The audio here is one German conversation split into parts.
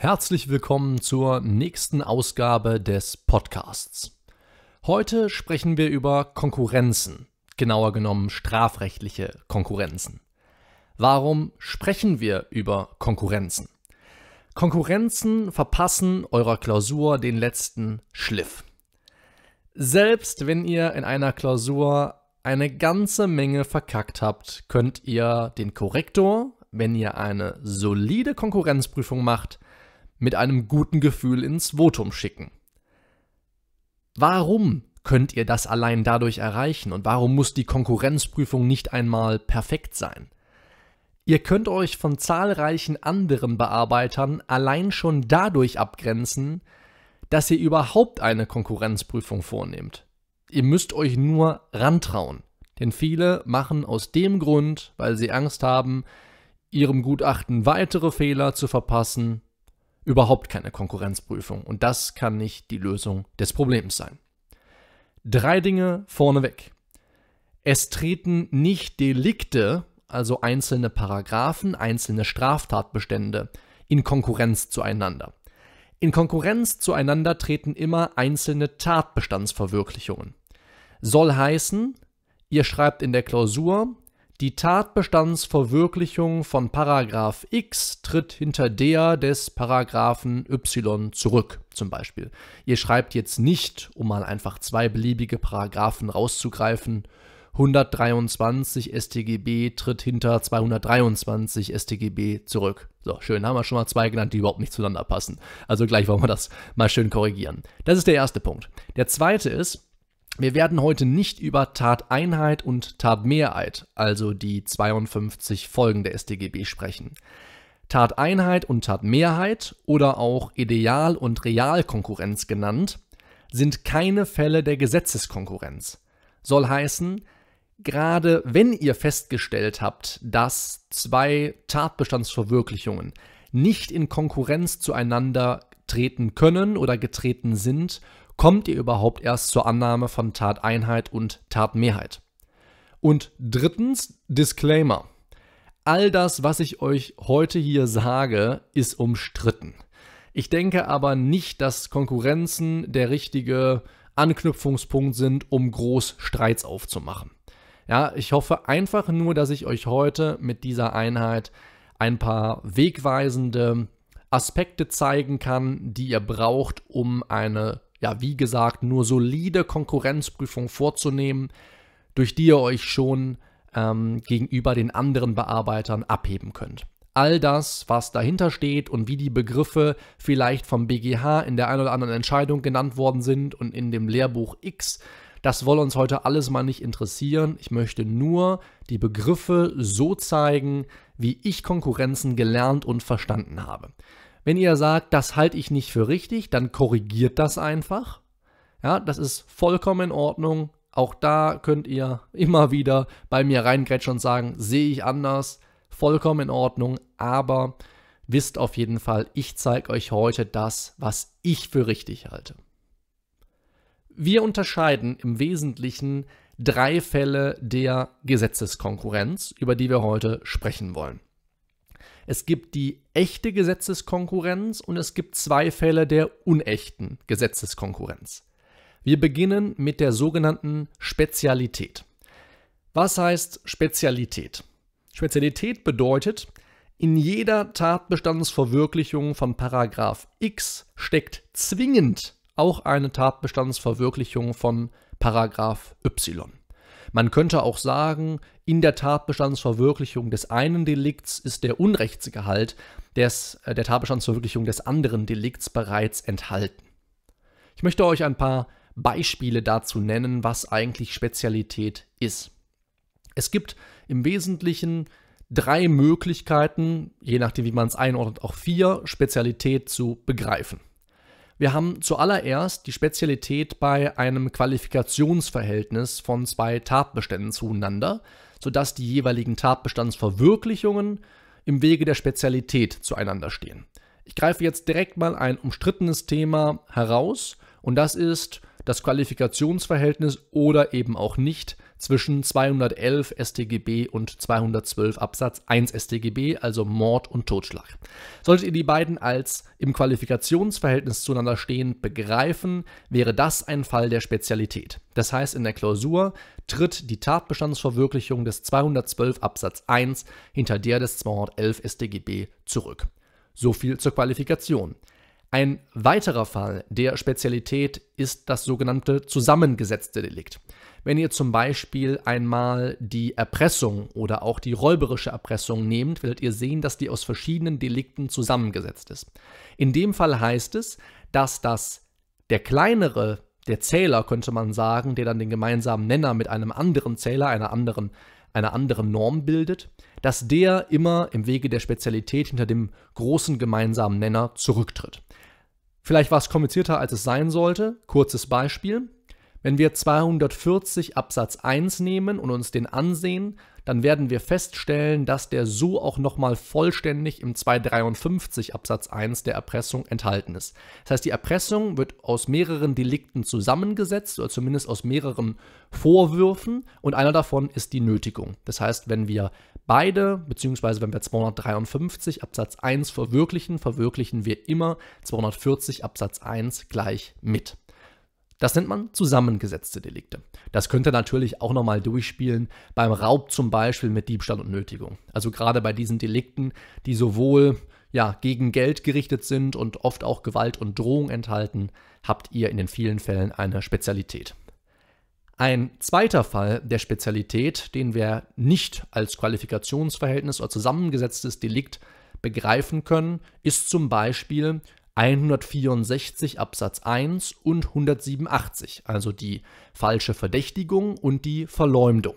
Herzlich willkommen zur nächsten Ausgabe des Podcasts. Heute sprechen wir über Konkurrenzen, genauer genommen strafrechtliche Konkurrenzen. Warum sprechen wir über Konkurrenzen? Konkurrenzen verpassen eurer Klausur den letzten Schliff. Selbst wenn ihr in einer Klausur eine ganze Menge verkackt habt, könnt ihr den Korrektor, wenn ihr eine solide Konkurrenzprüfung macht, mit einem guten Gefühl ins Votum schicken. Warum könnt ihr das allein dadurch erreichen und warum muss die Konkurrenzprüfung nicht einmal perfekt sein? Ihr könnt euch von zahlreichen anderen Bearbeitern allein schon dadurch abgrenzen, dass ihr überhaupt eine Konkurrenzprüfung vornehmt. Ihr müsst euch nur rantrauen, denn viele machen aus dem Grund, weil sie Angst haben, ihrem Gutachten weitere Fehler zu verpassen, überhaupt keine Konkurrenzprüfung. Und das kann nicht die Lösung des Problems sein. Drei Dinge vorneweg. Es treten nicht Delikte, also einzelne Paragraphen, einzelne Straftatbestände, in Konkurrenz zueinander. In Konkurrenz zueinander treten immer einzelne Tatbestandsverwirklichungen. Soll heißen, ihr schreibt in der Klausur, die Tatbestandsverwirklichung von Paragraph X tritt hinter der des Paragraphen Y zurück, zum Beispiel. Ihr schreibt jetzt nicht, um mal einfach zwei beliebige Paragraphen rauszugreifen, 123 StGB tritt hinter 223 StGB zurück. So, schön, haben wir schon mal zwei genannt, die überhaupt nicht zueinander passen. Also gleich wollen wir das mal schön korrigieren. Das ist der erste Punkt. Der zweite ist, wir werden heute nicht über Tateinheit und Tatmehrheit, also die 52 Folgen der StGB, sprechen. Tateinheit und Tatmehrheit oder auch Ideal- und Realkonkurrenz genannt, sind keine Fälle der Gesetzeskonkurrenz. Soll heißen, gerade wenn ihr festgestellt habt, dass zwei Tatbestandsverwirklichungen nicht in Konkurrenz zueinander treten können oder getreten sind kommt ihr überhaupt erst zur Annahme von Tateinheit und Tatmehrheit. Und drittens, Disclaimer. All das, was ich euch heute hier sage, ist umstritten. Ich denke aber nicht, dass Konkurrenzen der richtige Anknüpfungspunkt sind, um groß Streits aufzumachen. Ja, ich hoffe einfach nur, dass ich euch heute mit dieser Einheit ein paar wegweisende Aspekte zeigen kann, die ihr braucht, um eine ja, wie gesagt, nur solide Konkurrenzprüfung vorzunehmen, durch die ihr euch schon ähm, gegenüber den anderen Bearbeitern abheben könnt. All das, was dahinter steht und wie die Begriffe vielleicht vom BGH in der einen oder anderen Entscheidung genannt worden sind und in dem Lehrbuch X, das soll uns heute alles mal nicht interessieren. Ich möchte nur die Begriffe so zeigen, wie ich Konkurrenzen gelernt und verstanden habe. Wenn ihr sagt, das halte ich nicht für richtig, dann korrigiert das einfach. Ja, das ist vollkommen in Ordnung. Auch da könnt ihr immer wieder bei mir reingrätschen und sagen, sehe ich anders, vollkommen in Ordnung, aber wisst auf jeden Fall, ich zeige euch heute das, was ich für richtig halte. Wir unterscheiden im Wesentlichen drei Fälle der Gesetzeskonkurrenz, über die wir heute sprechen wollen. Es gibt die echte Gesetzeskonkurrenz und es gibt zwei Fälle der unechten Gesetzeskonkurrenz. Wir beginnen mit der sogenannten Spezialität. Was heißt Spezialität? Spezialität bedeutet, in jeder Tatbestandsverwirklichung von Paragraph X steckt zwingend auch eine Tatbestandsverwirklichung von Paragraph Y. Man könnte auch sagen, in der Tatbestandsverwirklichung des einen Delikts ist der Unrechtsgehalt des, äh, der Tatbestandsverwirklichung des anderen Delikts bereits enthalten. Ich möchte euch ein paar Beispiele dazu nennen, was eigentlich Spezialität ist. Es gibt im Wesentlichen drei Möglichkeiten, je nachdem wie man es einordnet, auch vier, Spezialität zu begreifen. Wir haben zuallererst die Spezialität bei einem Qualifikationsverhältnis von zwei Tatbeständen zueinander, sodass die jeweiligen Tatbestandsverwirklichungen im Wege der Spezialität zueinander stehen. Ich greife jetzt direkt mal ein umstrittenes Thema heraus und das ist das Qualifikationsverhältnis oder eben auch nicht zwischen 211 StGB und 212 Absatz 1 StGB, also Mord und Totschlag. Solltet ihr die beiden als im Qualifikationsverhältnis zueinander stehend begreifen, wäre das ein Fall der Spezialität. Das heißt, in der Klausur tritt die Tatbestandsverwirklichung des 212 Absatz 1 hinter der des 211 StGB zurück. So viel zur Qualifikation. Ein weiterer Fall der Spezialität ist das sogenannte zusammengesetzte Delikt. Wenn ihr zum Beispiel einmal die Erpressung oder auch die räuberische Erpressung nehmt, werdet ihr sehen, dass die aus verschiedenen Delikten zusammengesetzt ist. In dem Fall heißt es, dass das der kleinere, der Zähler könnte man sagen, der dann den gemeinsamen Nenner mit einem anderen Zähler, einer anderen, einer anderen Norm bildet, dass der immer im Wege der Spezialität hinter dem großen gemeinsamen Nenner zurücktritt. Vielleicht war es komplizierter, als es sein sollte. Kurzes Beispiel. Wenn wir 240 Absatz 1 nehmen und uns den ansehen, dann werden wir feststellen, dass der so auch nochmal vollständig im 253 Absatz 1 der Erpressung enthalten ist. Das heißt, die Erpressung wird aus mehreren Delikten zusammengesetzt oder zumindest aus mehreren Vorwürfen und einer davon ist die Nötigung. Das heißt, wenn wir beide, beziehungsweise wenn wir 253 Absatz 1 verwirklichen, verwirklichen wir immer 240 Absatz 1 gleich mit. Das nennt man zusammengesetzte Delikte. Das könnt ihr natürlich auch nochmal durchspielen beim Raub zum Beispiel mit Diebstahl und Nötigung. Also gerade bei diesen Delikten, die sowohl ja, gegen Geld gerichtet sind und oft auch Gewalt und Drohung enthalten, habt ihr in den vielen Fällen eine Spezialität. Ein zweiter Fall der Spezialität, den wir nicht als Qualifikationsverhältnis oder zusammengesetztes Delikt begreifen können, ist zum Beispiel 164 Absatz 1 und 187, also die falsche Verdächtigung und die Verleumdung.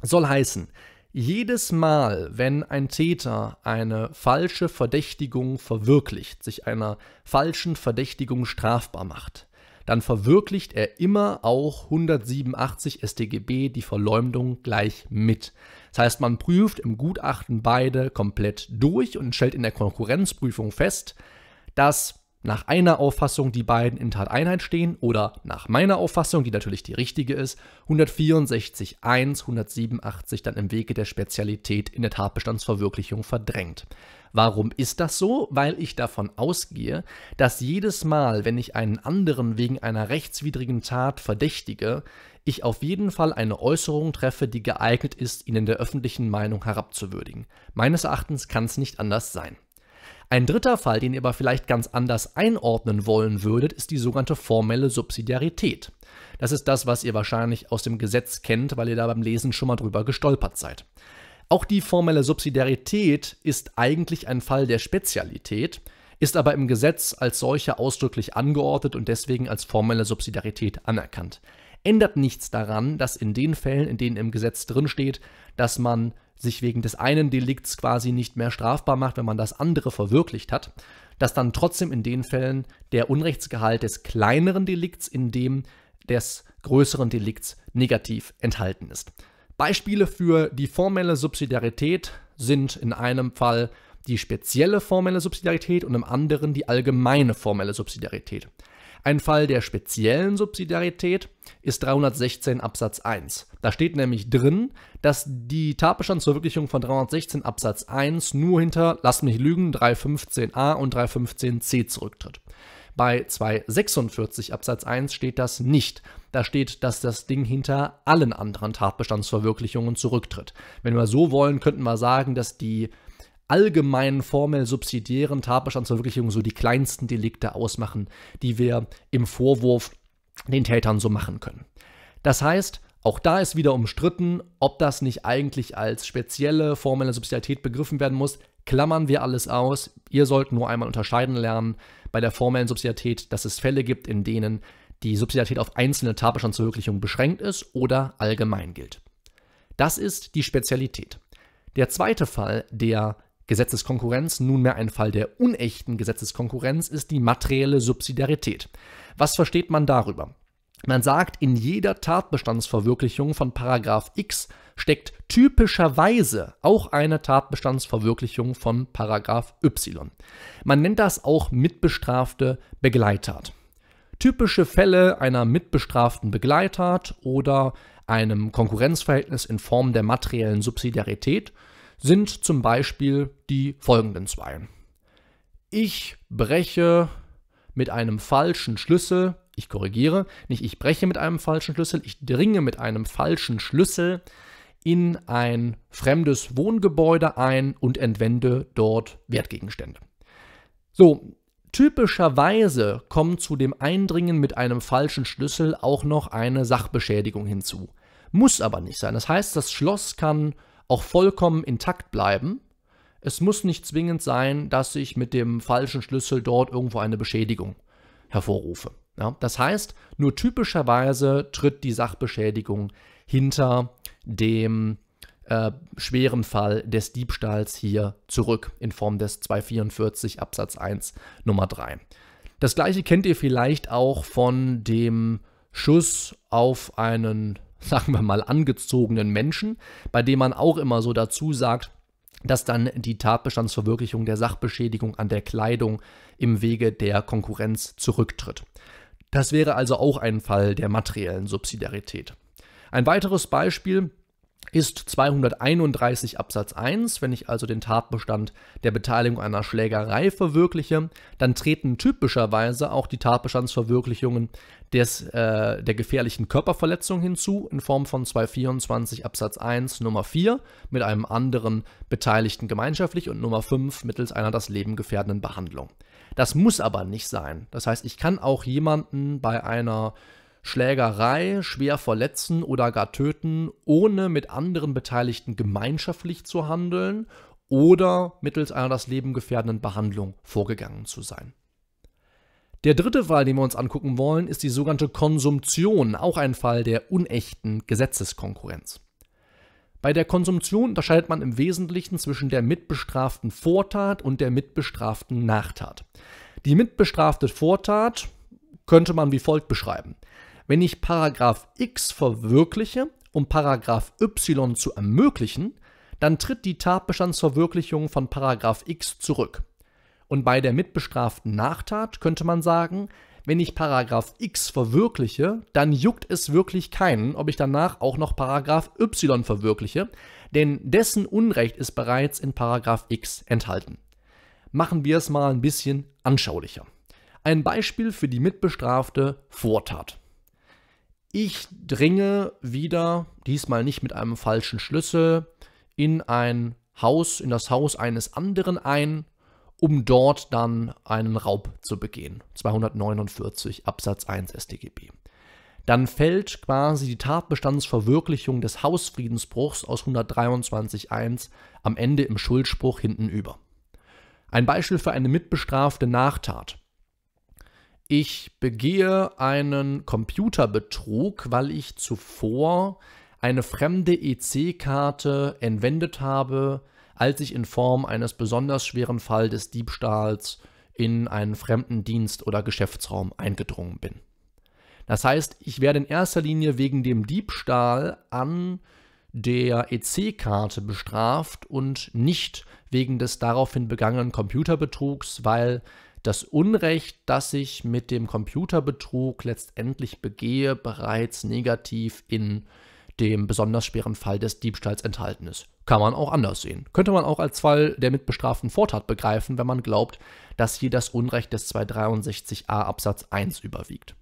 Soll heißen, jedes Mal, wenn ein Täter eine falsche Verdächtigung verwirklicht, sich einer falschen Verdächtigung strafbar macht, dann verwirklicht er immer auch 187 StGB die Verleumdung gleich mit. Das heißt, man prüft im Gutachten beide komplett durch und stellt in der Konkurrenzprüfung fest, dass nach einer Auffassung die beiden in Tateinheit stehen oder nach meiner Auffassung, die natürlich die richtige ist, 164 1, 187 dann im Wege der Spezialität in der Tatbestandsverwirklichung verdrängt. Warum ist das so? Weil ich davon ausgehe, dass jedes Mal, wenn ich einen anderen wegen einer rechtswidrigen Tat verdächtige, ich auf jeden Fall eine Äußerung treffe, die geeignet ist, ihn in der öffentlichen Meinung herabzuwürdigen. Meines Erachtens kann es nicht anders sein. Ein dritter Fall, den ihr aber vielleicht ganz anders einordnen wollen würdet, ist die sogenannte formelle Subsidiarität. Das ist das, was ihr wahrscheinlich aus dem Gesetz kennt, weil ihr da beim Lesen schon mal drüber gestolpert seid. Auch die formelle Subsidiarität ist eigentlich ein Fall der Spezialität, ist aber im Gesetz als solche ausdrücklich angeordnet und deswegen als formelle Subsidiarität anerkannt. Ändert nichts daran, dass in den Fällen, in denen im Gesetz drinsteht, dass man sich wegen des einen Delikts quasi nicht mehr strafbar macht, wenn man das andere verwirklicht hat, dass dann trotzdem in den Fällen der Unrechtsgehalt des kleineren Delikts in dem des größeren Delikts negativ enthalten ist. Beispiele für die formelle Subsidiarität sind in einem Fall die spezielle formelle Subsidiarität und im anderen die allgemeine formelle Subsidiarität. Ein Fall der speziellen Subsidiarität ist 316 Absatz 1. Da steht nämlich drin, dass die Tatbestandsverwirklichung von 316 Absatz 1 nur hinter, lasst mich lügen, 315a und 315c zurücktritt. Bei 246 Absatz 1 steht das nicht. Da steht, dass das Ding hinter allen anderen Tatbestandsverwirklichungen zurücktritt. Wenn wir so wollen, könnten wir sagen, dass die allgemeinen formell subsidiären Tatbestandsverwirklichungen so die kleinsten Delikte ausmachen, die wir im Vorwurf den Tätern so machen können. Das heißt, auch da ist wieder umstritten, ob das nicht eigentlich als spezielle formelle Subsidiarität begriffen werden muss. Klammern wir alles aus. Ihr sollt nur einmal unterscheiden lernen bei der formellen Subsidiarität, dass es Fälle gibt, in denen die Subsidiarität auf einzelne Tatbestandsverwirklichungen beschränkt ist oder allgemein gilt. Das ist die Spezialität. Der zweite Fall, der Gesetzeskonkurrenz, nunmehr ein Fall der unechten Gesetzeskonkurrenz, ist die materielle Subsidiarität. Was versteht man darüber? Man sagt, in jeder Tatbestandsverwirklichung von Paragraph X steckt typischerweise auch eine Tatbestandsverwirklichung von Paragraph Y. Man nennt das auch mitbestrafte Begleittat. Typische Fälle einer mitbestraften Begleittat oder einem Konkurrenzverhältnis in Form der materiellen Subsidiarität sind zum Beispiel die folgenden zwei. Ich breche mit einem falschen Schlüssel, ich korrigiere, nicht ich breche mit einem falschen Schlüssel, ich dringe mit einem falschen Schlüssel in ein fremdes Wohngebäude ein und entwende dort Wertgegenstände. So, typischerweise kommt zu dem Eindringen mit einem falschen Schlüssel auch noch eine Sachbeschädigung hinzu. Muss aber nicht sein. Das heißt, das Schloss kann auch vollkommen intakt bleiben. Es muss nicht zwingend sein, dass ich mit dem falschen Schlüssel dort irgendwo eine Beschädigung hervorrufe. Ja, das heißt, nur typischerweise tritt die Sachbeschädigung hinter dem äh, schweren Fall des Diebstahls hier zurück in Form des 244 Absatz 1 Nummer 3. Das gleiche kennt ihr vielleicht auch von dem Schuss auf einen sagen wir mal, angezogenen Menschen, bei dem man auch immer so dazu sagt, dass dann die Tatbestandsverwirklichung der Sachbeschädigung an der Kleidung im Wege der Konkurrenz zurücktritt. Das wäre also auch ein Fall der materiellen Subsidiarität. Ein weiteres Beispiel ist 231 Absatz 1. Wenn ich also den Tatbestand der Beteiligung einer Schlägerei verwirkliche, dann treten typischerweise auch die Tatbestandsverwirklichungen des, äh, der gefährlichen Körperverletzung hinzu in Form von 224 Absatz 1 Nummer 4 mit einem anderen Beteiligten gemeinschaftlich und Nummer 5 mittels einer das Leben gefährdenden Behandlung. Das muss aber nicht sein. Das heißt, ich kann auch jemanden bei einer Schlägerei schwer verletzen oder gar töten, ohne mit anderen Beteiligten gemeinschaftlich zu handeln oder mittels einer das Leben gefährdenden Behandlung vorgegangen zu sein. Der dritte Fall, den wir uns angucken wollen, ist die sogenannte Konsumtion, auch ein Fall der unechten Gesetzeskonkurrenz. Bei der Konsumtion unterscheidet man im Wesentlichen zwischen der mitbestraften Vortat und der mitbestraften Nachtat. Die mitbestrafte Vortat könnte man wie folgt beschreiben. Wenn ich Paragraph X verwirkliche, um Paragraph Y zu ermöglichen, dann tritt die Tatbestandsverwirklichung von Paragraph X zurück. Und bei der mitbestraften Nachtat könnte man sagen, wenn ich Paragraph X verwirkliche, dann juckt es wirklich keinen, ob ich danach auch noch Paragraph Y verwirkliche, denn dessen Unrecht ist bereits in Paragraph X enthalten. Machen wir es mal ein bisschen anschaulicher. Ein Beispiel für die mitbestrafte Vortat. Ich dringe wieder, diesmal nicht mit einem falschen Schlüssel, in ein Haus, in das Haus eines anderen ein, um dort dann einen Raub zu begehen. 249 Absatz 1 StGB. Dann fällt quasi die Tatbestandsverwirklichung des Hausfriedensbruchs aus 123.1 am Ende im Schuldspruch hinten über. Ein Beispiel für eine mitbestrafte Nachtat ich begehe einen Computerbetrug, weil ich zuvor eine fremde EC-Karte entwendet habe, als ich in Form eines besonders schweren Fall des Diebstahls in einen fremden Dienst oder Geschäftsraum eingedrungen bin. Das heißt, ich werde in erster Linie wegen dem Diebstahl an der EC-Karte bestraft und nicht wegen des daraufhin begangenen Computerbetrugs, weil das Unrecht, das ich mit dem Computerbetrug letztendlich begehe, bereits negativ in dem besonders schweren Fall des Diebstahls enthalten ist. Kann man auch anders sehen. Könnte man auch als Fall der mitbestraften Vortat begreifen, wenn man glaubt, dass hier das Unrecht des 263a Absatz 1 überwiegt.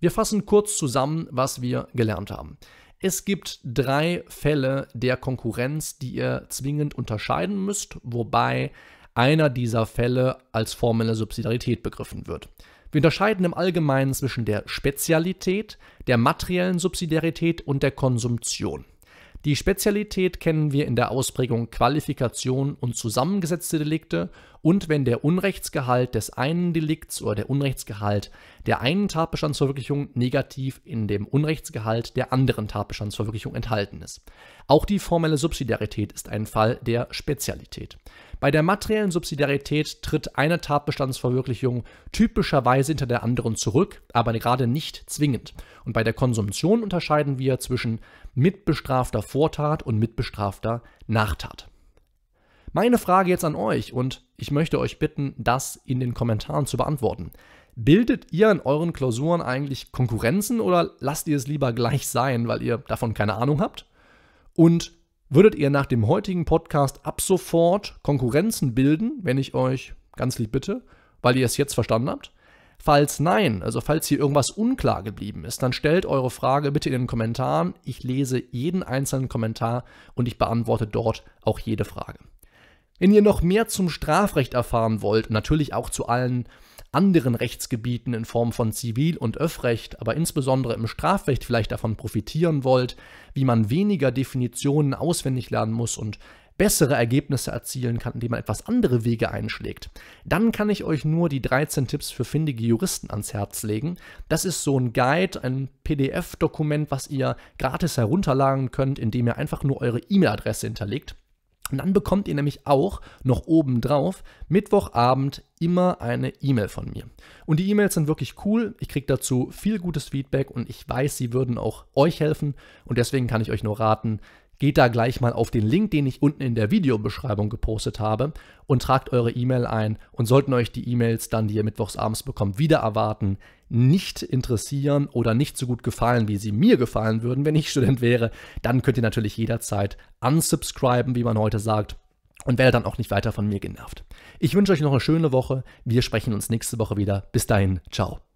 Wir fassen kurz zusammen, was wir gelernt haben. Es gibt drei Fälle der Konkurrenz, die ihr zwingend unterscheiden müsst, wobei einer dieser Fälle als formelle Subsidiarität begriffen wird. Wir unterscheiden im Allgemeinen zwischen der Spezialität, der materiellen Subsidiarität und der Konsumtion. Die Spezialität kennen wir in der Ausprägung Qualifikation und zusammengesetzte Delikte und wenn der Unrechtsgehalt des einen Delikts oder der Unrechtsgehalt der einen Tatbestandsverwirklichung negativ in dem Unrechtsgehalt der anderen Tatbestandsverwirklichung enthalten ist. Auch die formelle Subsidiarität ist ein Fall der Spezialität. Bei der materiellen Subsidiarität tritt eine Tatbestandsverwirklichung typischerweise hinter der anderen zurück, aber gerade nicht zwingend. Und bei der Konsumtion unterscheiden wir zwischen mitbestrafter Vortat und mitbestrafter Nachtat. Meine Frage jetzt an euch und ich möchte euch bitten, das in den Kommentaren zu beantworten. Bildet ihr in euren Klausuren eigentlich Konkurrenzen oder lasst ihr es lieber gleich sein, weil ihr davon keine Ahnung habt? Und würdet ihr nach dem heutigen Podcast ab sofort Konkurrenzen bilden, wenn ich euch ganz lieb bitte, weil ihr es jetzt verstanden habt? Falls nein, also falls hier irgendwas unklar geblieben ist, dann stellt eure Frage bitte in den Kommentaren. Ich lese jeden einzelnen Kommentar und ich beantworte dort auch jede Frage. Wenn ihr noch mehr zum Strafrecht erfahren wollt natürlich auch zu allen anderen Rechtsgebieten in Form von Zivil- und Öffrecht, aber insbesondere im Strafrecht vielleicht davon profitieren wollt, wie man weniger Definitionen auswendig lernen muss und bessere Ergebnisse erzielen kann, indem man etwas andere Wege einschlägt, dann kann ich euch nur die 13 Tipps für findige Juristen ans Herz legen. Das ist so ein Guide, ein PDF-Dokument, was ihr gratis herunterladen könnt, indem ihr einfach nur eure E-Mail-Adresse hinterlegt. Und dann bekommt ihr nämlich auch noch obendrauf Mittwochabend immer eine E-Mail von mir. Und die E-Mails sind wirklich cool. Ich kriege dazu viel gutes Feedback und ich weiß, sie würden auch euch helfen. Und deswegen kann ich euch nur raten, geht da gleich mal auf den Link, den ich unten in der Videobeschreibung gepostet habe und tragt eure E-Mail ein und sollten euch die E-Mails dann, die ihr mittwochsabends bekommt, wieder erwarten, nicht interessieren oder nicht so gut gefallen, wie sie mir gefallen würden, wenn ich Student wäre, dann könnt ihr natürlich jederzeit unsubscriben, wie man heute sagt, und werdet dann auch nicht weiter von mir genervt. Ich wünsche euch noch eine schöne Woche. Wir sprechen uns nächste Woche wieder. Bis dahin, ciao.